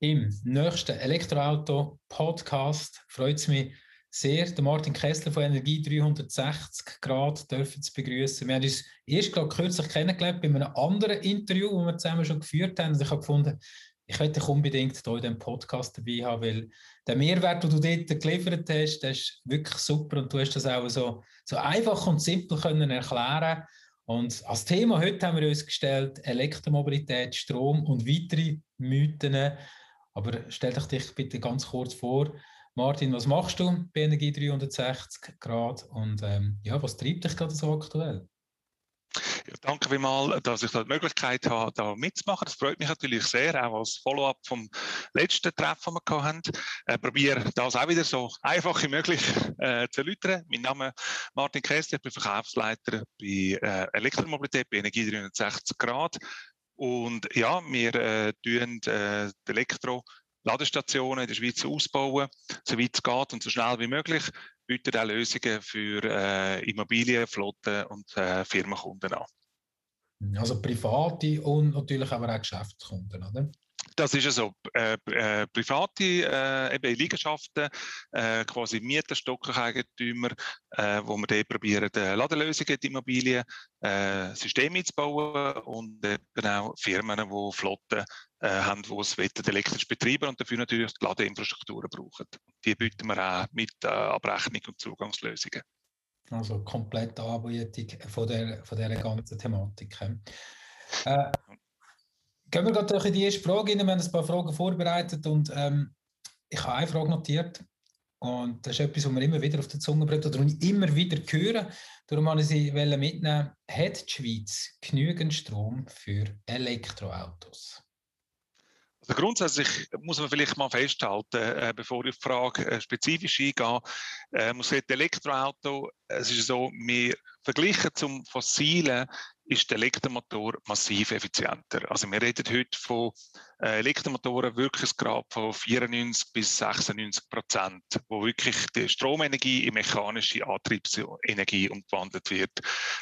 Im nächsten Elektroauto-Podcast freut es mich sehr, den Martin Kessler von Energie 360 Grad dürfen zu begrüßen. Wir haben uns erst gerade kürzlich kennengelernt bei einem anderen Interview, das wir zusammen schon geführt haben. Und ich habe gefunden, ich möchte dich unbedingt hier in diesem Podcast dabei haben, weil der Mehrwert, den du dort geliefert hast, der ist wirklich super und du hast das auch so, so einfach und simpel können erklären und als Thema heute haben wir uns gestellt Elektromobilität, Strom und weitere Mythen. Aber stell dich bitte ganz kurz vor. Martin, was machst du bei Energie 360 Grad und ähm, ja, was treibt dich gerade so aktuell? Ja, danke vielmals, dass ich da die Möglichkeit habe, da mitzumachen. Das freut mich natürlich sehr, auch als Follow-up vom letzten Treffen, den wir hatten. Ich probiere das auch wieder so einfach wie möglich äh, zu erläutern. Mein Name ist Martin Kessler, ich bin Verkaufsleiter bei äh, Elektromobilität bei Energie 360 Grad. Und ja, wir äh, tun äh, die Elektro Ladestationen in der Schweiz ausbauen, soweit es geht und so schnell wie möglich, bieten auch Lösungen für äh, Immobilien, Flotten und äh, Firmenkunden an. Also private und natürlich aber auch Geschäftskunden, oder? Das ist ja so. Äh, äh, private äh, eben Liegenschaften, äh, quasi Mieter, Stockeigentümer, äh, wo wir dort probieren, äh, Ladelösungen in Immobilien, äh, Systeme einzubauen und eben auch Firmen, die Flotten äh, haben, die es elektrisch betreiben und dafür natürlich die Ladeinfrastrukturen brauchen. Die bieten wir auch mit äh, Abrechnung und Zugangslösungen. Also komplette Anbietung von der, von der ganzen Thematik. Äh, Gehen wir gerade in die erste Frage rein. Wir haben ein paar Fragen vorbereitet und ähm, ich habe eine Frage notiert. Und das ist etwas, was wir immer wieder auf der Zunge bringt oder immer wieder hören. Darum wollte ich sie mitnehmen. Hat die Schweiz genügend Strom für Elektroautos? Also grundsätzlich muss man vielleicht mal festhalten, äh, bevor ich auf die Frage äh, spezifisch eingehe, äh, muss sagen, Elektroauto, es ist so, wir verglichen zum Fossilen ist der Elektromotor massiv effizienter. Also wir reden heute von äh, Elektromotoren wirklich Grad von 94 bis 96 Prozent, wo wirklich die Stromenergie in mechanische Antriebsenergie umgewandelt wird.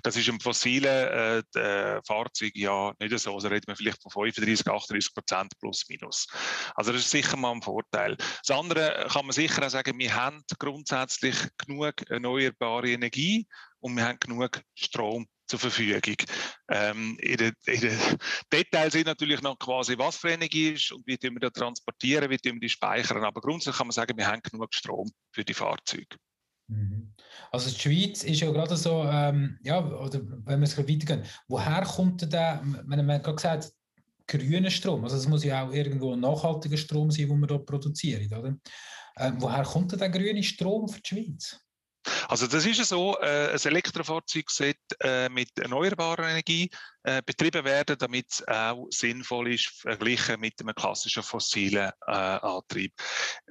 Das ist im fossilen äh, äh, Fahrzeug ja nicht so. Also reden wir vielleicht von 35, 38 Prozent plus minus. Also das ist sicher mal ein Vorteil. Das andere kann man sicher auch sagen, wir haben grundsätzlich genug erneuerbare Energie und wir haben genug Strom zur Verfügung. Ähm, in den, in Details sind natürlich noch quasi, was für Energie ist und wie wir das transportieren, wie wir die speichern. Aber grundsätzlich kann man sagen, wir haben genug Strom für die Fahrzeuge. Mhm. Also die Schweiz ist ja gerade so, ähm, ja, oder wenn wir es weitergehen, woher kommt denn der, man gerade gesagt, grüner Strom, also es muss ja auch irgendwo ein nachhaltiger Strom sein, den wir hier produzieren, oder? Ähm, woher kommt denn der grüne Strom für die Schweiz? Also das ist so, äh, ein Elektrofahrzeug sollte äh, mit erneuerbarer Energie äh, betrieben werden, damit es auch sinnvoll ist, verglichen mit einem klassischen fossilen äh, Antrieb.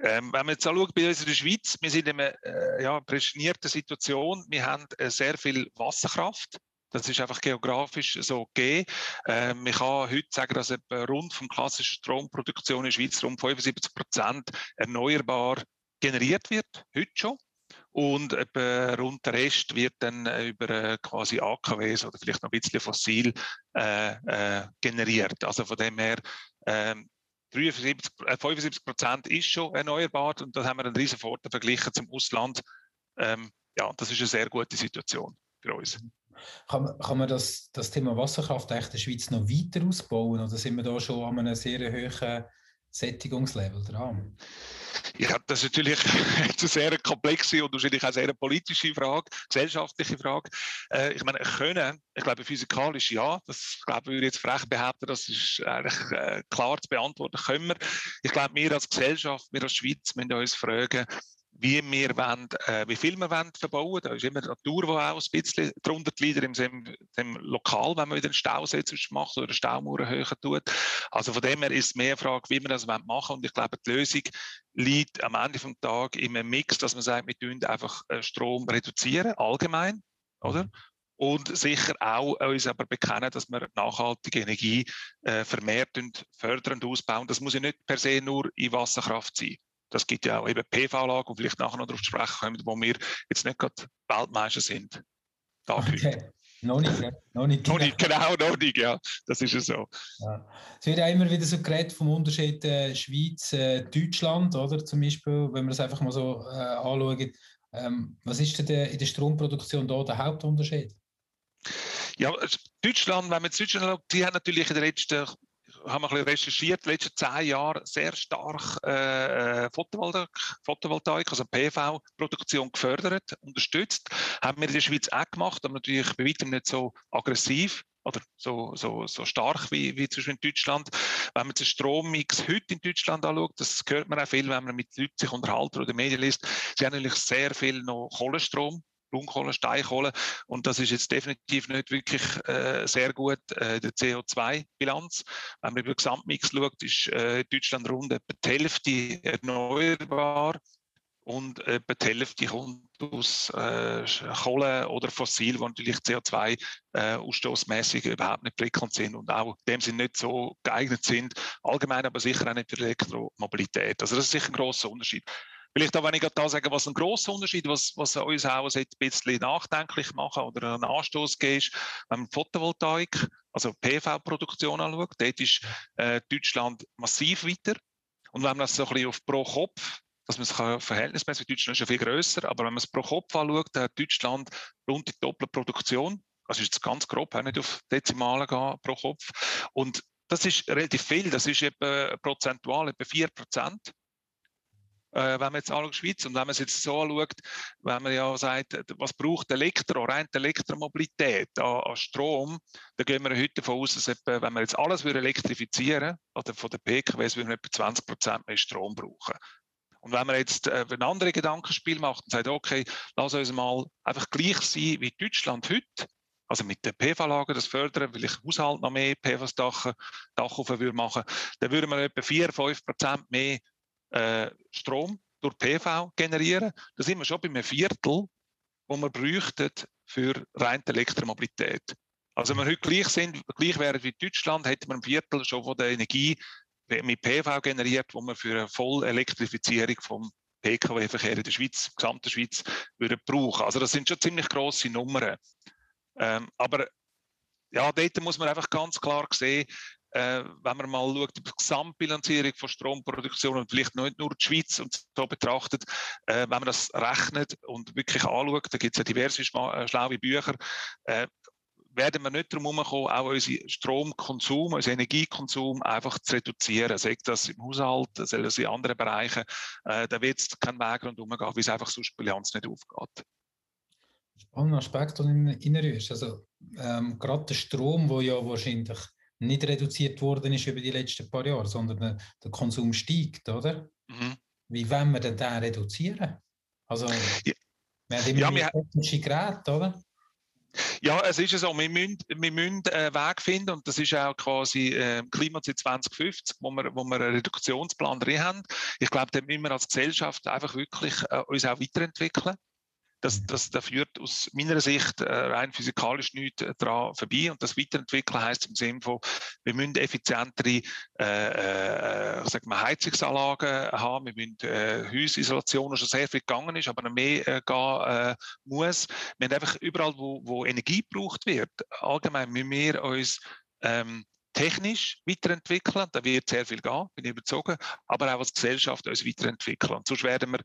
Ähm, wenn man jetzt anschaut bei uns in der Schweiz, wir sind in einer äh, ja, prädestinierten Situation, wir haben äh, sehr viel Wasserkraft, das ist einfach geografisch so gegeben. Ähm, man kann heute sagen, dass rund vom klassischen Stromproduktion in der Schweiz rund 75 Prozent erneuerbar generiert wird, heute schon. Und rund der Rest wird dann äh, über äh, quasi AKWs oder vielleicht noch ein bisschen fossil äh, äh, generiert. Also von dem her, ähm, 73, 75 Prozent ist schon erneuerbar und da haben wir einen riesen Vorteil verglichen zum Ausland. Ähm, ja, das ist eine sehr gute Situation für uns. Kann, kann man das, das Thema Wasserkraft eigentlich in der Schweiz noch weiter ausbauen oder sind wir da schon an einem sehr hohen Sättigungslevel dran? Ja, das ist natürlich eine sehr komplexe und wahrscheinlich auch sehr politische Frage, gesellschaftliche Frage. Äh, ich meine, können, ich glaube physikalisch ja, das glaube ich jetzt frech behaupten, das ist eigentlich äh, klar zu beantworten, können wir. Ich glaube, wir als Gesellschaft, wir als Schweiz müssen uns fragen, wie wir wollen, äh, wie viel wir wollen verbauen. Da ist immer die Natur, die auch ein bisschen darunter leidet, im, dem Lokal, wenn man wieder einen Stausee macht oder Staumauern höher tut. Also von dem her ist es mehr eine Frage, wie wir das machen wollen. Und ich glaube, die Lösung liegt am Ende des Tages in einem Mix, dass man sagt, wir tun einfach äh, Strom reduzieren, allgemein, oder? Und sicher auch uns aber bekennen, dass wir nachhaltige Energie äh, vermehrt und fördern und ausbauen. Das muss ja nicht per se nur in Wasserkraft sein. Das gibt ja auch eben PV-Lagen, wo vielleicht nachher noch darauf sprechen können, wo wir jetzt nicht gerade Weltmeister sind. Okay. Noch nicht, ja. noch nicht. Noch nicht, genau, noch nicht, ja. Das ist es so. Ja. Es wird ja immer wieder so geredet vom Unterschied äh, Schweiz, äh, Deutschland, oder? Zum Beispiel, wenn wir es einfach mal so äh, anschauen. Ähm, was ist denn in der Stromproduktion da der Hauptunterschied? Ja, Deutschland, wenn man jetzt Deutschland schaut, die haben natürlich in den letzten haben wir ein bisschen recherchiert, den letzten zehn Jahren sehr stark äh, äh Photovoltaik, Photovoltaik, also PV-Produktion gefördert, unterstützt. Haben wir in der Schweiz auch gemacht, aber natürlich bei weitem nicht so aggressiv oder so, so, so stark wie, wie zum in Deutschland. Wenn man den Strommix heute in Deutschland anschaut, das hört man auch viel, wenn man mit Leuten sich unterhalten oder Medien liest, sie haben natürlich sehr viel noch Kohlenstrom Braunkohle, Steinkohle. Und das ist jetzt definitiv nicht wirklich äh, sehr gut äh, der CO2-Bilanz. Wenn man über den Gesamtmix schaut, ist äh, Deutschland rund etwa die Hälfte erneuerbar und etwa die Hälfte kommt aus äh, Kohle oder Fossil, wo natürlich CO2-ausstoßmäßig äh, überhaupt nicht prickelnd sind und auch dem Sinne nicht so geeignet sind, allgemein aber sicher auch nicht für Elektromobilität. Also das ist sicher ein großer Unterschied. Vielleicht auch, wenn ich da sagen, was ein grosser Unterschied, was, was uns auch ein bisschen nachdenklich machen oder einen Anstoß geben, wenn man Photovoltaik, also PV-Produktion anschaut, dort ist äh, Deutschland massiv weiter. Und wenn man das so ein bisschen auf pro Kopf, dass man es verhältnismäßig, Deutschland ist ja viel grösser, aber wenn man es pro Kopf anschaut, dann hat Deutschland rund die doppelte Produktion. Also ist jetzt ganz grob, nicht auf Dezimalen gehen pro Kopf. Und das ist relativ viel, das ist etwa prozentual etwa 4 Prozent wenn man jetzt anschaut, Schweiz, und wenn man es jetzt so anschaut, wenn man ja sagt, was braucht Elektro, rein Elektromobilität an, an, Strom, dann gehen wir heute davon aus, dass etwa, wenn wir jetzt alles elektrifizieren oder von den PKWs, würden wir etwa 20 Prozent mehr Strom brauchen. Und wenn man jetzt äh, ein anderes Gedankenspiel macht und sagt, okay, lass uns mal einfach gleich sein wie Deutschland heute, also mit den PV-Lagen das fördern, weil ich Haushalt noch mehr PV-Dach Dach auf würde machen, dann würden wir etwa 4-5 Prozent mehr äh, Strom durch PV generieren. Da sind wir schon bei einem Viertel, wo wir bräuchten für reine Elektromobilität. Also wenn wir heute gleich sind, gleich wären wie Deutschland, hätten wir ein Viertel schon von der Energie mit PV generiert, wo wir für eine volle Elektrifizierung vom PKW-Verkehr in der Schweiz, gesamten Schweiz, würden brauchen. Also das sind schon ziemlich grosse Nummern. Ähm, aber ja, dort muss man einfach ganz klar sehen, äh, wenn man mal schaut, die Gesamtbilanzierung von Stromproduktion und vielleicht nicht nur die Schweiz und so betrachtet, äh, wenn man das rechnet und wirklich anschaut, da gibt es ja diverse äh, schlaue Bücher, äh, werden wir nicht darum herumkommen, auch unseren Stromkonsum, unseren Energiekonsum einfach zu reduzieren. Sei das im Haushalt, sei das in anderen Bereichen. Äh, da wird es keinen Weg rundherum gehen, weil es einfach sonst die Bilanz nicht aufgeht. Spannender Aspekt, den du reinrührst. Also, ähm, gerade der Strom, der ja wahrscheinlich nicht reduziert worden ist über die letzten paar Jahre, sondern der, der Konsum steigt, oder? Mhm. Wie wollen wir denn den reduzieren? Also, ja. wir haben immer ja, mehr technische Geräte, oder? Ja, es ist so, wir müssen, wir müssen einen Weg finden und das ist auch quasi äh, Klimaziel 2050, wo wir, wo wir einen Reduktionsplan drin haben. Ich glaube, da müssen wir als Gesellschaft einfach wirklich äh, uns auch weiterentwickeln. Das, das, das führt aus meiner Sicht äh, rein physikalisch nichts äh, daran vorbei. Und das Weiterentwickeln heißt im Sinne von, wir müssen effizientere äh, äh, wir Heizungsanlagen haben, wir müssen äh, Häusisolation, schon sehr viel gegangen ist, aber noch mehr äh, gehen äh, muss. Wir haben einfach überall, wo, wo Energie gebraucht wird, allgemein müssen wir uns ähm, technisch weiterentwickeln, da wird sehr viel gehen, bin ich überzeugt, aber auch als Gesellschaft uns weiterentwickeln. Und sonst werden wir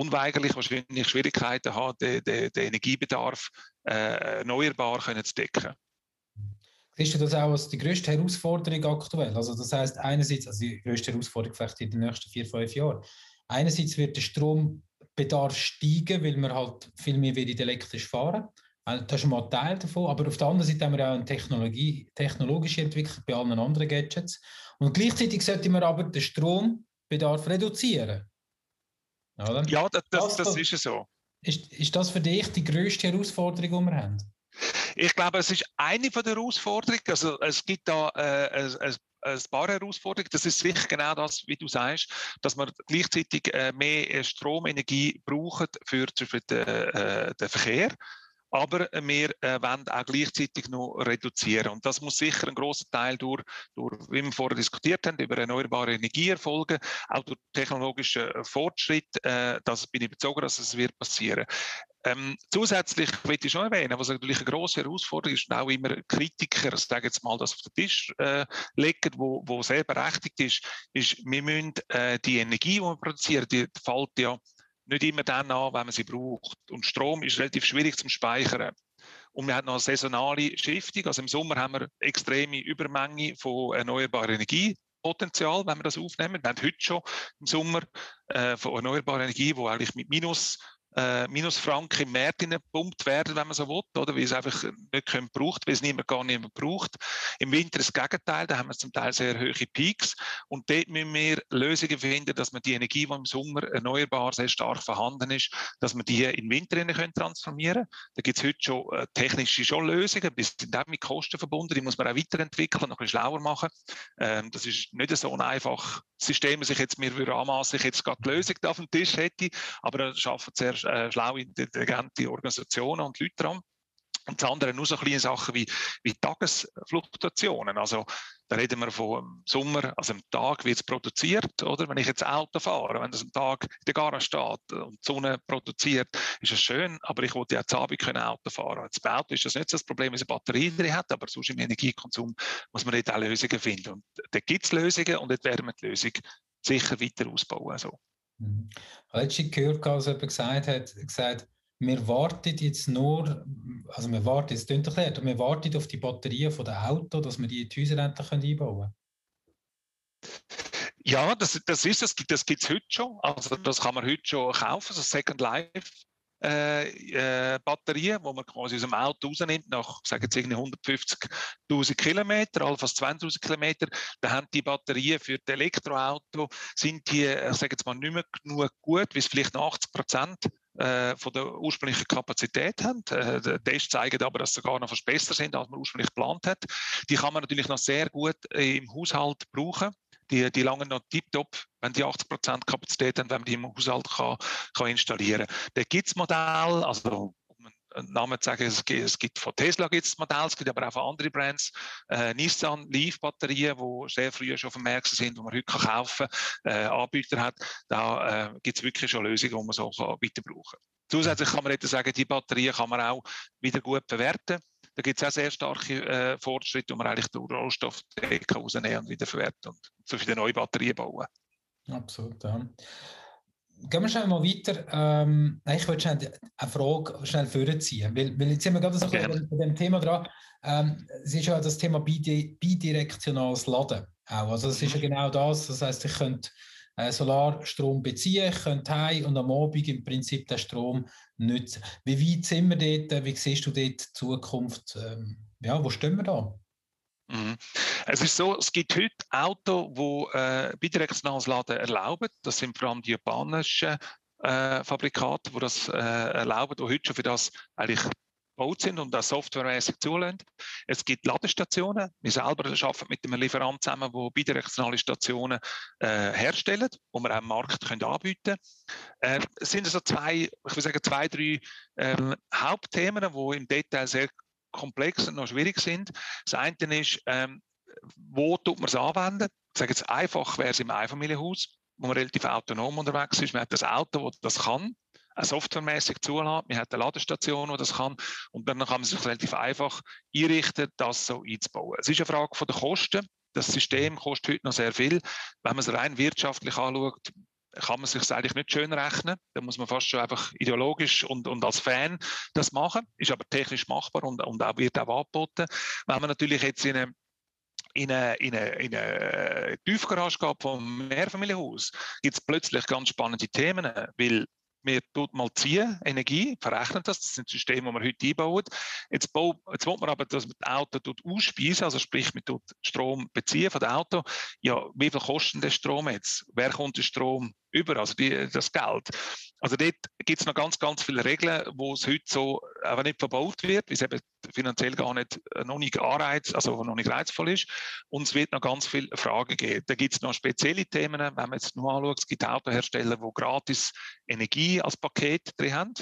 unweigerlich wahrscheinlich Schwierigkeiten haben, den, den, den Energiebedarf äh, erneuerbar zu decken. Siehst du das auch als die größte Herausforderung aktuell? Also das heißt einerseits, also die größte Herausforderung vielleicht in den nächsten vier, fünf Jahren, einerseits wird der Strombedarf steigen, weil wir halt viel mehr elektrisch fahren also, das ist mal ein Teil davon, aber auf der anderen Seite haben wir auch eine Technologie, technologische Entwicklung bei allen anderen Gadgets. Und gleichzeitig sollte man aber den Strombedarf reduzieren. Oder? Ja, das, das, das ist so. Ist, ist das für dich die größte Herausforderung, die wir haben? Ich glaube, es ist eine von der Herausforderungen. Also es gibt da äh, ein, ein paar Herausforderungen. Das ist sicher genau das, wie du sagst, dass man gleichzeitig äh, mehr Stromenergie braucht für, für den, äh, den Verkehr aber wir äh, wollen auch gleichzeitig noch reduzieren. Und das muss sicher ein großer Teil durch, durch, wie wir vorher diskutiert haben, über erneuerbare Energie erfolgen, auch durch technologischen Fortschritt. Äh, das bin ich überzeugt, dass es wird passieren. Ähm, zusätzlich möchte ich schon erwähnen, was natürlich eine grosse Herausforderung ist, und auch immer Kritiker, sagen jetzt mal, das auf den Tisch äh, legen, wo, wo sehr berechtigt ist, ist, wir müssen äh, die Energie, die wir produzieren, die fällt ja nicht immer dann an, wenn man sie braucht. Und Strom ist relativ schwierig zum Speichern. Und wir haben noch eine saisonale Schiftung. Also im Sommer haben wir extreme Übermenge von erneuerbarer Energie. Potenzial, wenn wir das aufnehmen. Wir haben heute schon im Sommer äh, von erneuerbarer Energie, wo eigentlich mit minus äh, Minusfranken im Markt gepumpt werden, wenn man so will, oder? weil es einfach nicht gebraucht weil es niemand gar nicht mehr braucht. Im Winter das Gegenteil, da haben wir zum Teil sehr hohe Peaks und dort müssen wir Lösungen finden, dass man die Energie, die im Sommer erneuerbar sehr stark vorhanden ist, dass man die den Winter können transformieren Da gibt es heute schon äh, technische schon Lösungen, die sind auch mit Kosten verbunden, die muss man auch weiterentwickeln, noch ein bisschen schlauer machen. Ähm, das ist nicht so ein einfaches System, das ich jetzt mir anmaßen, ich jetzt gerade die Lösung auf dem Tisch hätte, aber da schaffen sehr äh, schlaue, intelligente Organisationen und Leute dran. Und das andere nur so kleine Sachen wie, wie Tagesfluktuationen. Also da reden wir von Sommer, also am Tag wird es produziert, oder? Wenn ich jetzt Auto fahre, wenn das am Tag in der Garage steht und die Sonne produziert, ist es schön, aber ich wollte ja zu Abend können Auto fahren. Jetzt bei Auto ist das nicht so das Problem, es eine Batterie drin hat, aber sonst im Energiekonsum muss man dort auch Lösungen finden. Und da gibt es Lösungen und dort werden wir die Lösung sicher weiter ausbauen. Also. Mhm. Letztens gehört, als jemand gesagt hat, gesagt, wir warten jetzt nur, also wir warten, es klingt erklärt, wir warten auf die Batterien von der Auto, dass wir die in die Häuser endlich einbauen können. Ja, das, das ist es, das gibt es heute schon. Also das kann man heute schon kaufen, so Second Life äh, äh, Batterien, wo man quasi aus dem Auto rausnimmt, nach sagen jetzt 150.000 Kilometer, allenfalls 20.000 Kilometer, dann haben die Batterien für das Elektroauto, sind die, ich sage jetzt mal, nicht mehr genug gut, wie es vielleicht 80 Prozent äh, von der ursprünglichen Kapazität haben. Äh, die Tests zeigen aber, dass sie sogar noch fast besser sind, als man ursprünglich geplant hat. Die kann man natürlich noch sehr gut im Haushalt brauchen die, die langen noch tiptop, wenn die 80% Kapazität haben, wenn man die im Haushalt kann, kann installieren kann. Da gibt es Modelle, also einen Namen zu sagen, es gibt, es gibt von Tesla gibt es Modelle, es gibt aber auch von anderen Brands, äh, Nissan Leaf-Batterien, die sehr früh schon auf dem Markt sind, die man heute kann kaufen kann, äh, Anbieter hat, da äh, gibt es wirklich schon Lösungen, die man so weiter brauchen kann. Zusätzlich kann man jetzt sagen, die Batterien kann man auch wieder gut bewerten. Da gibt es auch sehr starke äh, Fortschritte, wo man eigentlich den Rohstoff rausnehmen und wieder verwerten und so viele neue Batterien bauen. Absolut, ja. Gehen wir schnell mal weiter. Ähm, ich wollte schnell eine Frage schnell vorziehen, weil, weil jetzt sind wir gerade so bei dem Thema dran. Ähm, es ist ja das Thema bidirektionales Laden. Auch. Also das ist ja mhm. genau das. Das heißt, ich könnte äh, Solarstrom beziehen, könnte heim und am Abend im Prinzip den Strom nutzen. Wie weit sind wir dort? Wie siehst du dort die Zukunft? Ähm, ja, wo stehen wir da? Mhm. Es ist so, es gibt heute Autos, die äh, bidirektionales Laden erlauben. Das sind vor allem die japanischen äh, Fabrikate, die das äh, erlauben, die heute schon für das eigentlich gebaut sind und auch softwaremäßig zulassen. Es gibt Ladestationen. Wir selber arbeiten mit einem Lieferant zusammen, der bidirektionale Stationen äh, herstellen, die wir auch im Markt können anbieten können. Äh, es sind also zwei, ich würde sagen, zwei, drei äh, Hauptthemen, die im Detail sehr komplex und noch schwierig sind. Das eine ist, ähm, wo tut man es anwenden? Ich sage jetzt einfach, wäre es im Einfamilienhaus, wo man relativ autonom unterwegs ist. Man hat das Auto, das das kann, softwaremäßig zulassen. Man hat eine Ladestation, die das kann. Und dann kann man sich relativ einfach einrichten, das so einzubauen. Es ist eine Frage der Kosten. Das System kostet heute noch sehr viel. Wenn man es rein wirtschaftlich anschaut, kann man sich eigentlich nicht schön rechnen. Da muss man fast schon einfach ideologisch und, und als Fan das machen. Ist aber technisch machbar und, und auch, wird auch angeboten. Wenn man natürlich jetzt in eine in eine, in eine, in eine Tiefgarage geht vom Mehrfamilienhaus, gibt es plötzlich ganz spannende Themen, weil wir tut mal ziehen, Energie, verrechnen das, das sind Systeme, die wir heute einbauen. Jetzt, baut, jetzt will man aber, dass man das Auto ausspeisen, also sprich, man tut Strom beziehen von dem Auto. Ja, wie viel kostet der Strom jetzt? Wer kommt der Strom über, also die, das Geld? Also dort gibt es noch ganz, ganz viele Regeln, wo es heute so einfach nicht verbaut wird, weil es eben finanziell gar nicht, äh, noch nicht anreiz, also noch nicht reizvoll ist. Und es wird noch ganz viele Fragen geben. Da gibt es noch spezielle Themen, wenn man jetzt nur anschaut, es gibt Autohersteller, die gratis Energie als Paket drin haben.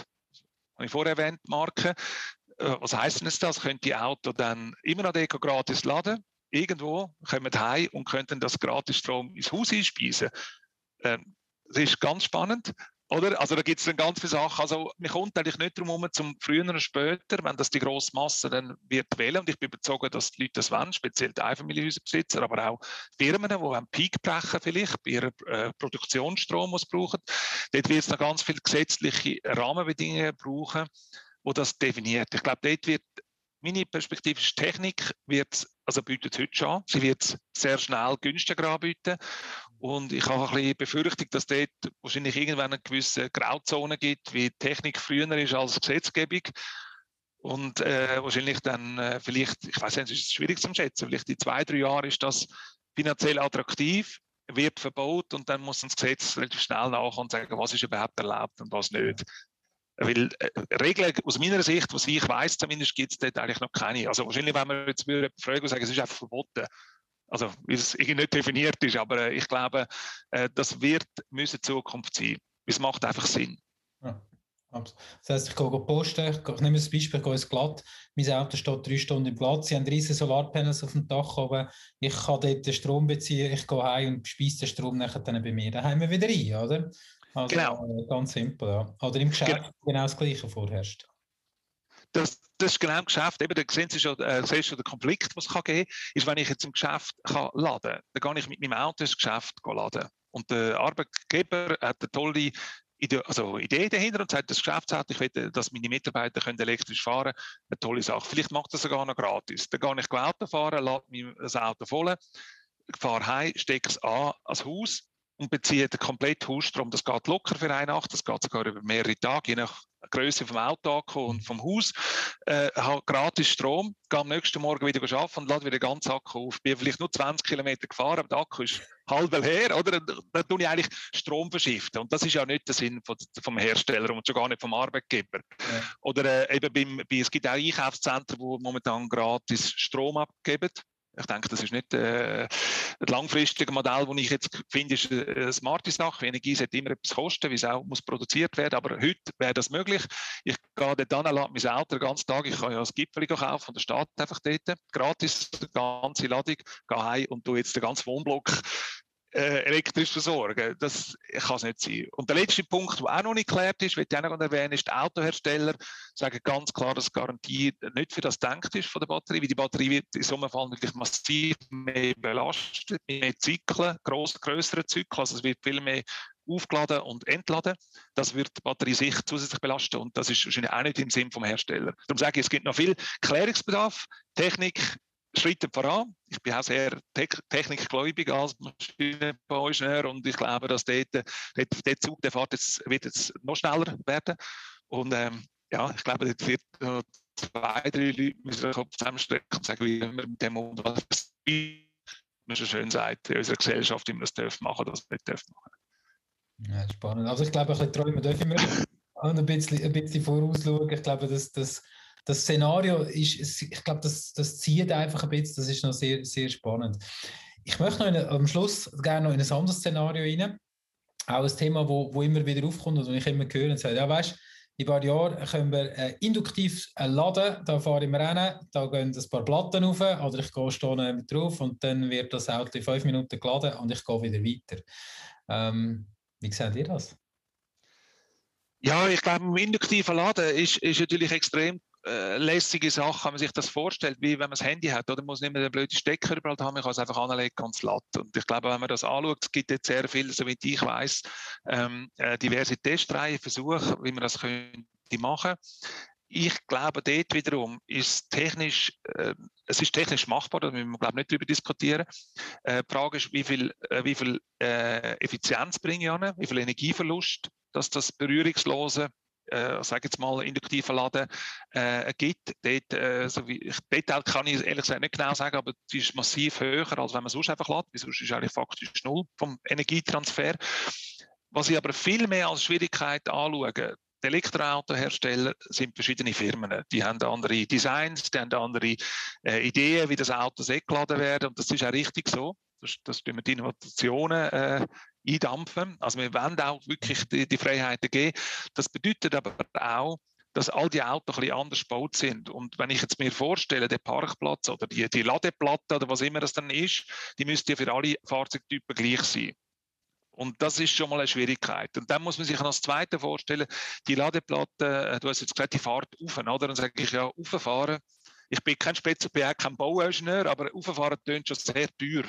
Habe ich vorher erwähnt, Marken. Äh, was heißt denn das? Können die Auto dann immer noch Deko gratis laden? Irgendwo kommen heim und könnten das gratis Strom ins Haus einspeisen. Ähm, das ist ganz spannend. oder? Also da gibt es dann ganz viele Sachen. Also man kommt eigentlich nicht darum zum früher oder später, wenn das die grosse Masse dann wird wählen. Und ich bin überzeugt, dass die Leute das wollen, speziell die Einfamilienhausbesitzer, aber auch Firmen, die einen Peak brechen vielleicht, bei ihrem äh, Produktionsstrom, was brauchen. Dort wird es noch ganz viele gesetzliche Rahmenbedingungen brauchen, wo das definiert. Ich glaube, dort wird meine perspektivische Technik wird, also bietet heute schon. Sie wird sehr schnell günstiger anbieten. Und ich habe ein bisschen Befürchtung, dass dort wahrscheinlich irgendwann eine gewisse Grauzone gibt, wie Technik früher ist als Gesetzgebung. Und äh, wahrscheinlich dann äh, vielleicht, ich weiß nicht, es ist schwierig zu schätzen, vielleicht in zwei, drei Jahren ist das finanziell attraktiv, wird verbaut und dann muss das Gesetz relativ schnell nachkommen und sagen, was ist überhaupt erlaubt und was nicht. Weil äh, Regeln aus meiner Sicht, was ich weiß, zumindest gibt es dort eigentlich noch keine. Also wahrscheinlich, wenn man jetzt fragen und sagen, es ist einfach verboten. Also wie es irgendwie nicht definiert ist, aber äh, ich glaube, äh, das wird müssen Zukunft sein. Es macht einfach Sinn. Ja. Das heisst, ich gehe posten, ich nehme das Beispiel, ich gehe ins Glatt, mein Auto steht drei Stunden im Glatt, sie haben riesige Solarpanels auf dem Dach oben, ich kann dort den Strom beziehen, ich gehe heim und speise den Strom nachher dann bei mir daheim wieder ein, oder? Also, genau. Äh, ganz simpel, ja. Oder im Geschäft genau, genau das Gleiche vorherrscht. Das, das ist genau im Geschäft. Eben, da sehen Sie schon, äh, sehen schon den Konflikt, was es kann geben ist, wenn ich jetzt im Geschäft kann laden kann, dann gehe ich mit meinem Auto ins Geschäft laden. Und der Arbeitgeber hat eine tolle Idee, also Idee dahinter und sagt, das Geschäftsauto, ich will, dass meine Mitarbeiter können elektrisch fahren können. Eine tolle Sache. Vielleicht macht das sogar noch gratis. Dann gehe ich Auto fahren, lade mir das Auto voll, fahre heim, stecke es an als Haus und beziehe den kompletten Hausstrom. Das geht locker für eine Nacht, das geht sogar über mehrere Tage, je nach Größe vom Auto und vom Haus. Äh, habe gratis Strom, gehe am nächsten Morgen wieder arbeiten und lade wieder den ganzen Akku auf. Bin vielleicht nur 20 Kilometer gefahren, aber der Akku ist halb leer, oder? Dann tue ich eigentlich Strom verschiften. Und das ist ja nicht der Sinn von, vom Hersteller und schon gar nicht vom Arbeitgeber. Ja. Oder äh, eben beim, bei, es gibt auch Einkaufszentren, die momentan gratis Strom abgeben. Ich denke, das ist nicht äh, ein langfristiges Modell, das ich jetzt finde, ist eine smarte Sache. Energie sollte immer etwas kosten, wie es auch muss produziert werden. Aber heute wäre das möglich. Ich gehe dort an, lade mein Auto den ganzen Tag. Ich kann ja das Gipfel kaufen von der Stadt einfach dort. Gratis, die ganze Ladung. Gehe heim und tue jetzt den ganzen Wohnblock äh, elektrisch versorgen. Das kann es nicht sein. Und der letzte Punkt, der auch noch nicht geklärt ist, will ich auch noch erwähnen, ist, die Autohersteller sagen ganz klar, dass Garantie nicht für das denkt ist von der Batterie, weil die Batterie wird in so einem Fall wirklich massiv mehr belastet, mehr Zyklen, gross, größeren Zyklen, also es wird viel mehr aufgeladen und entladen. Das wird die Batterie sich zusätzlich belasten und das ist wahrscheinlich auch nicht im Sinn vom Hersteller. Darum sage ich, es gibt noch viel Klärungsbedarf. Technik Schritte voran. Ich bin auch sehr technikgläubig als Maschinenbauingenieur und ich glaube, dass dort, dort, der Zug der Fahrt jetzt, wird jetzt noch schneller werden. Und ähm, ja, ich glaube, dort wird noch zwei, drei Leute müssen Kopf zusammenstrecken und sagen, wie wir mit dem umgehen. Wie man so schön sagt, in unserer Gesellschaft, wie wir das dürfen machen oder das nicht dürfen machen. Ja, spannend. Also ich glaube, ein bisschen träumen dürfen wir ein bisschen, ein bisschen vorausschauen. Ich glaube, dass das das Szenario ist, ich glaube, das, das zieht einfach ein bisschen, das ist noch sehr, sehr spannend. Ich möchte noch in, am Schluss gerne noch in ein anderes Szenario rein. Auch ein Thema, wo, wo immer wieder aufkommt und ich immer höre und sage, ja weißt in ein paar Jahren können wir äh, induktiv äh, laden, da fahre ich rein, da gehen ein paar Platten rauf oder ich gehe stehen drauf und dann wird das Auto in fünf Minuten geladen und ich gehe wieder weiter. Ähm, wie seht ihr das? Ja, ich glaube, im induktiven Laden ist, ist natürlich extrem äh, lässige Sache, wenn man sich das vorstellt, wie wenn man das Handy hat, oder man muss nicht mehr den blöden Stecker überall haben, man kann es einfach anlegen und laden. Und ich glaube, wenn man das anschaut, es gibt jetzt sehr viel, so wie ich weiß, ähm, äh, diverse Testreihen, Versuche, wie man das könnte machen. Ich glaube, dort wiederum ist technisch, äh, es ist technisch machbar, da müssen wir, glaube ich, nicht darüber diskutieren. Äh, die Frage ist, wie viel, äh, wie viel äh, Effizienz bringe ich an, wie viel Energieverlust, dass das berührungslose äh, sage jetzt mal, induktiven Laden äh, gibt. Dort, äh, so wie, Detail kann ich ehrlich gesagt nicht genau sagen, aber es ist massiv höher, als wenn man sonst einfach lädt. Sonst ist eigentlich faktisch null vom Energietransfer. Was ich aber viel mehr als Schwierigkeit anschaue, die Elektroautohersteller sind verschiedene Firmen. Die haben andere Designs, die haben andere äh, Ideen, wie das Auto geladen werden. Und das ist auch richtig so. Das, das wir die Innovationen äh, eindampfen. Also wir wollen auch wirklich die, die Freiheiten geben. Das bedeutet aber auch, dass all die Autos ein bisschen anders gebaut sind. Und wenn ich jetzt mir vorstelle, der Parkplatz oder die, die Ladeplatte oder was immer das dann ist, die müsste ja für alle Fahrzeugtypen gleich sein. Und das ist schon mal eine Schwierigkeit. Und dann muss man sich das Zweite vorstellen, die Ladeplatte, äh, du hast jetzt gesagt, die fahrt auf, oder? Dann sage ich ja, auffahren. Ich bin kein auch kein Bauingenieur, aber auffahren tönt schon sehr teuer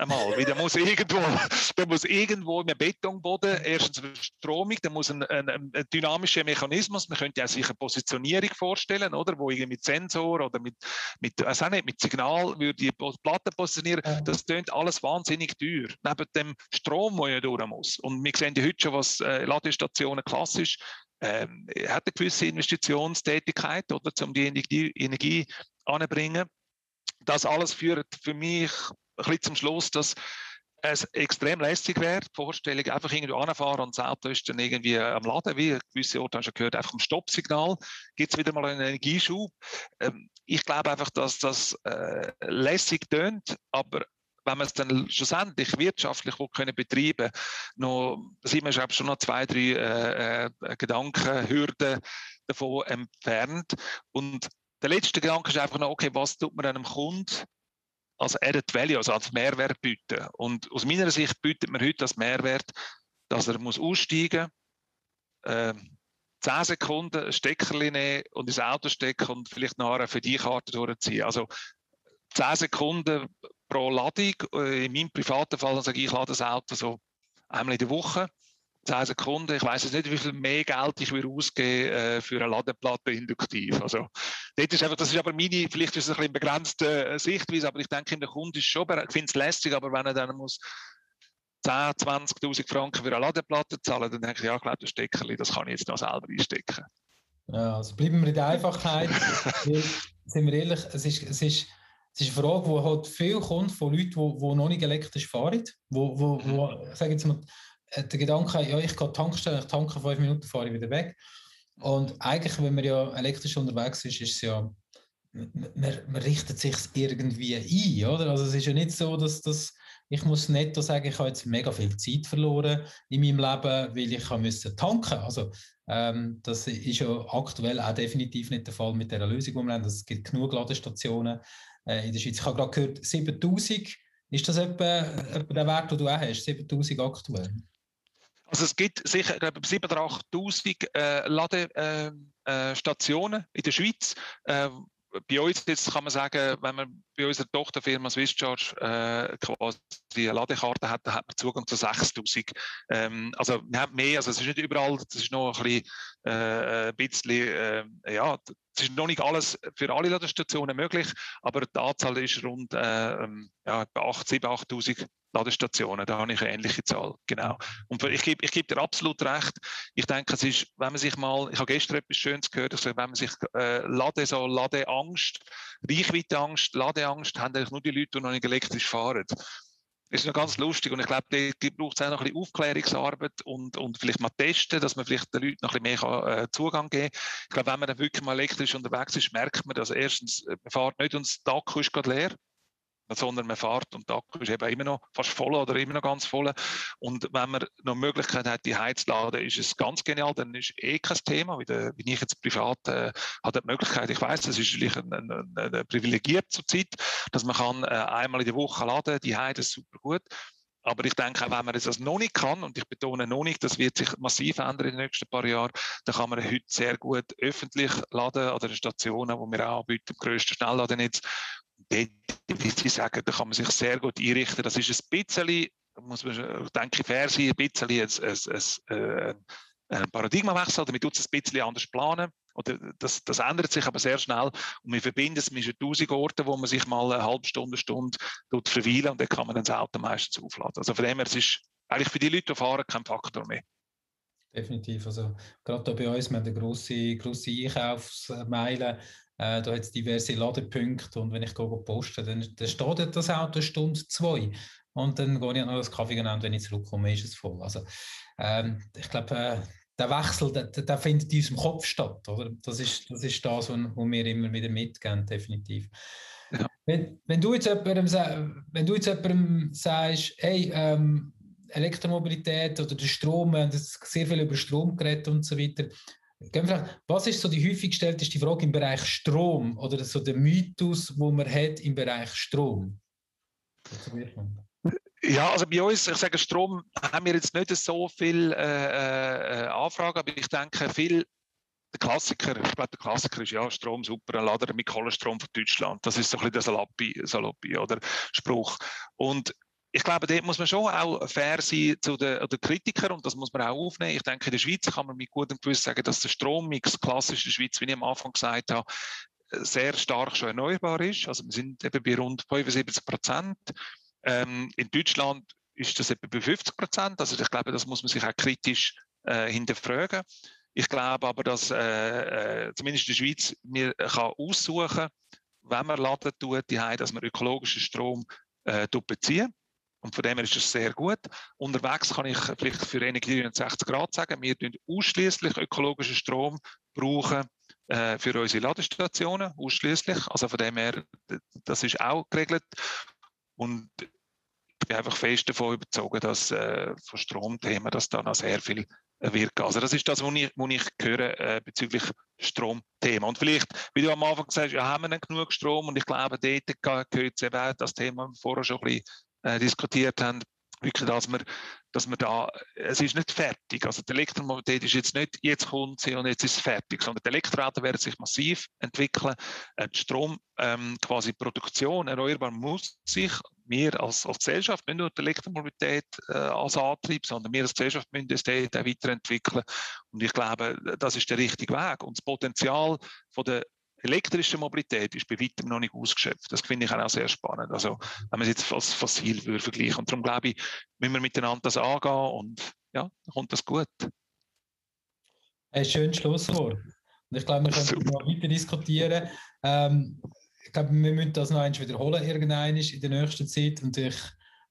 einmal. Weil da muss irgendwo, da muss irgendwo ein Betonboden, erstens eine Stromung, da muss ein, ein, ein, dynamischer Mechanismus, man könnte ja sich eine Positionierung vorstellen, oder, wo irgendwie mit Sensor oder mit, mit, also nicht, mit Signal würde die Platte positionieren, das tönt alles wahnsinnig teuer, neben dem Strom, der ja durch muss. Und wir sehen ja heute schon, was äh, Ladestationen klassisch ähm, hat eine gewisse Investitionstätigkeit, oder, um die Energie, Energie anzubringen. Das alles führt für mich bisschen zum Schluss, dass es extrem lästig wäre, die Vorstellung, einfach irgendwo anfahren und das Auto ist dann irgendwie am Laden, wie gewisse Orte haben schon gehört, einfach am Stoppsignal, gibt es wieder mal einen Energieschub. Ähm, ich glaube einfach, dass das äh, lässig tönt, aber wenn man es dann schlussendlich wirtschaftlich können betreiben noch sind wir schon noch zwei, drei äh, äh, Gedankenhürden davon entfernt. Und der letzte Gedanke ist einfach noch, okay, was tut man einem Kunden als Added Value, also als Mehrwert bieten. Und aus meiner Sicht bietet man heute als Mehrwert, dass er muss aussteigen muss, äh, 10 Sekunden ein Steckerli nehmen und ins Auto stecken und vielleicht nachher für die Karte durchziehen. Also 10 Sekunden pro Ladung. Äh, in meinem privaten Fall sage ich, ich lade das Auto so einmal in der Woche. 10 Sekunden. Ich weiß jetzt nicht, wie viel mehr Geld ich würde ausgeben äh, für eine Ladeplatte induktiv. Also, das ist einfach, das ist aber meine, vielleicht ist es ein bisschen begrenzte äh, Sichtweise, aber ich denke, der Kunde ist schon, ich finde es lästig, aber wenn er dann muss 10, 20.000 Franken für eine Ladeplatte zahlen, dann denke ich, ja, ich glaube, das Steckerli, das kann ich jetzt noch selber einstecken. Ja, also bleiben wir in der Einfachheit. sind wir ehrlich, es ist, es ist es ist eine Frage, die halt viel kommt von Leuten, die, die noch nicht elektrisch fahren. Wo, wo, wo, mhm. sag jetzt mal, der Gedanke, ja, ich gehe tankstellen, ich tanke fünf Minuten, fahre ich wieder weg. Und eigentlich, wenn man ja elektrisch unterwegs ist, ist es ja, man, man richtet sich irgendwie ein, oder? Also es ist ja nicht so, dass das, ich muss netto sagen, ich habe jetzt mega viel Zeit verloren in meinem Leben, weil ich musste tanken. Also ähm, das ist ja aktuell auch definitiv nicht der Fall mit der Lösung, die wir haben. Es gibt genug Ladestationen äh, in der Schweiz. Ich habe gerade gehört, 7000, ist das etwa, etwa der Wert, den du auch hast, 7000 aktuell? Also es gibt sicher glaube 7.000 oder 8.000 äh, Ladestationen äh, äh in der Schweiz. Äh, bei uns jetzt kann man sagen, wenn man bei unserer Tochterfirma Swisscharge äh, quasi eine Ladekarte hat, dann hat man Zugang zu 6000. Ähm, also wir haben mehr, also es ist nicht überall, das ist noch ein bisschen, äh, bisschen äh, ja, es ist noch nicht alles für alle Ladestationen möglich, aber die Anzahl ist rund äh, ähm, ja, 8, 7, 8.000 Ladestationen. Da habe ich eine ähnliche Zahl. Genau. Und ich gebe, ich gebe dir absolut recht. Ich denke, es ist, wenn man sich mal, ich habe gestern etwas Schönes gehört, also wenn man sich äh, Lade, so Ladeangst, Reichweiteangst, Ladeangst, haben eigentlich nur die Leute, die noch nicht elektrisch fahren. Das ist noch ganz lustig und ich glaube, da braucht es auch noch ein bisschen Aufklärungsarbeit und, und vielleicht mal testen, dass man vielleicht den Leuten noch ein bisschen mehr kann, äh, Zugang geben kann. Ich glaube, wenn man dann wirklich mal elektrisch unterwegs ist, merkt man, dass erstens, man fährt nicht und der Akku ist gerade leer sondern man fährt und der Akku ist eben immer noch fast voll oder immer noch ganz voll. Und wenn man noch die Möglichkeit hat, die Heizladen, ist es ganz genial, dann ist eh kein Thema. Wie, der, wie ich jetzt privat äh, habe die Möglichkeit, ich weiß, das ist natürlich ein, ein, ein, privilegiert zur Zeit, dass man kann äh, einmal in der Woche laden, die Heizung ist super gut. Aber ich denke, wenn man das noch nicht kann, und ich betone noch nicht, das wird sich massiv ändern in den nächsten paar Jahren, dann kann man heute sehr gut öffentlich laden den Stationen, die wir auch anbieten, im grössten Schnellladennetz dort, wie Sie sagen, da kann man sich sehr gut einrichten. Das ist ein bisschen, muss man, denke fair sein, ein bisschen ein, ein, äh, ein Paradigmawechsel, damit tut es ein bisschen anders planen. Oder das, das, ändert sich aber sehr schnell und wir verbinden es mit tausend Orten, wo man sich mal eine halbe Stunde, Stunde dort verweilen und dann kann man das Auto meistens aufladen. Also von dem her, es ist eigentlich für die Leute, die fahren, kein Faktor mehr. Definitiv. Also gerade bei uns, wir haben eine grosse, grosse Einkaufsmeile äh, da hat es diverse Ladepunkte und wenn ich gehe posten, dann, dann steht das Auto eine Stunde, zwei. Und dann gehe ich noch das Kaffee und wenn ich zurückkomme, ist es voll. Also ähm, ich glaube, äh, der Wechsel, der, der, findet in unserem Kopf statt. Oder? Das, ist, das ist das, was wir immer wieder mitgeben, definitiv. Ja. Wenn, wenn, du jetzt jemandem, wenn du jetzt jemandem sagst, hey, ähm, Elektromobilität oder der Strom, wir haben sehr viel über Strom geredet und so weiter. Was ist so die häufig gestellte Frage im Bereich Strom oder so der Mythos, wo man hat im Bereich Strom? Ja, also bei uns, ich sage Strom, haben wir jetzt nicht so viel äh, äh, Anfragen, aber ich denke, viel der Klassiker, ich glaube, der Klassiker ist ja Strom super, ein Lader mit Kohlenstrom von Deutschland. Das ist so ein bisschen der Saloppi, Saloppi oder Spruch. Und ich glaube, dort muss man schon auch fair sein zu den, den Kritikern und das muss man auch aufnehmen. Ich denke, in der Schweiz kann man mit gutem Gewissen sagen, dass der Strommix klassisch in der Schweiz, wie ich am Anfang gesagt habe, sehr stark schon erneuerbar ist. Also wir sind eben bei rund 75 Prozent. Ähm, in Deutschland ist das etwa bei 50 Prozent. Also ich glaube, das muss man sich auch kritisch äh, hinterfragen. Ich glaube aber, dass äh, äh, zumindest in der Schweiz man kann aussuchen wenn man laden tut, die dass man ökologischen Strom äh, beziehen und von dem her ist es sehr gut. Unterwegs kann ich vielleicht für Energie 69 Grad sagen, wir brauchen ausschließlich ökologischen Strom brauchen äh, für unsere Ladestationen, ausschließlich. Also von dem her, das ist auch geregelt. Und ich bin einfach fest davon überzeugt, dass äh, von Stromthemen, dass da noch sehr viel wirken. Also das ist das, was ich, was ich höre äh, bezüglich Stromthema. Und vielleicht, wie du am Anfang gesagt hast, ja, haben wir nicht genug Strom und ich glaube, dort gehört eben auch das Thema, vorher schon ein bisschen äh, diskutiert haben, wirklich, dass wir, dass wir da, es ist nicht fertig. Also die Elektromobilität ist jetzt nicht, jetzt kommt sie und jetzt ist es fertig, sondern die Elektroautos werden sich massiv entwickeln. Äh, die Strom, ähm, quasi Produktion erneuerbar muss sich, wir als, als Gesellschaft, nicht nur die Elektromobilität äh, als Antrieb, sondern wir als Gesellschaft müssen das weiterentwickeln. Und ich glaube, das ist der richtige Weg. Und das Potenzial von der elektrische Mobilität ist bei weitem noch nicht ausgeschöpft. Das finde ich auch sehr spannend. Also, wenn man es jetzt als fossil würde vergleichen. Und darum glaube ich, müssen wir miteinander das angehen und ja, dann kommt das gut. Ein schönes Schlusswort. Und ich glaube, wir können noch weiter diskutieren. Ähm, ich glaube, wir müssen das noch einmal wiederholen, irgendwann in der nächsten Zeit. Und ich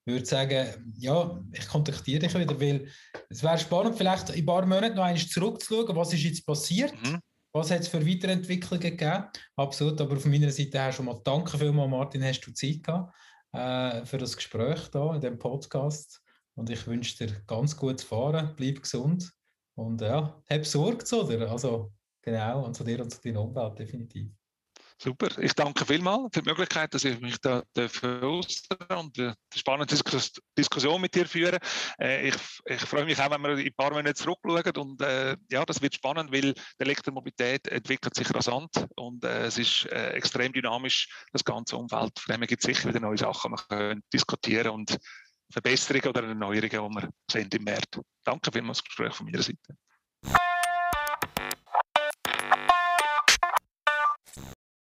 würde sagen, ja, ich kontaktiere dich wieder, weil es wäre spannend, vielleicht in ein paar Monaten noch einmal zurückzuschauen, was ist jetzt passiert. Mhm. Was hat es für Weiterentwicklungen gegeben? Absolut, aber von meiner Seite her schon mal danke vielmals, Martin, hast du Zeit gehabt äh, für das Gespräch hier in dem Podcast. Und ich wünsche dir ganz gutes Fahren, bleib gesund und ja, hab Sorge, oder? Also genau, und zu dir und zu deiner Umwelt definitiv. Super, ich danke vielmals für die Möglichkeit, dass ich mich da äußern und eine spannende Diskussion mit dir führen. Äh, ich, ich, freue mich auch, wenn wir in ein paar Monaten zurückschauen und äh, ja, das wird spannend, weil die Elektromobilität entwickelt sich rasant und äh, es ist äh, extrem dynamisch, das ganze Umfeld. Von dem gibt es sicher wieder neue Sachen, wir können diskutieren und Verbesserungen oder Erneuerungen, die wir sehen im März. Danke vielmals für das Gespräch von meiner Seite.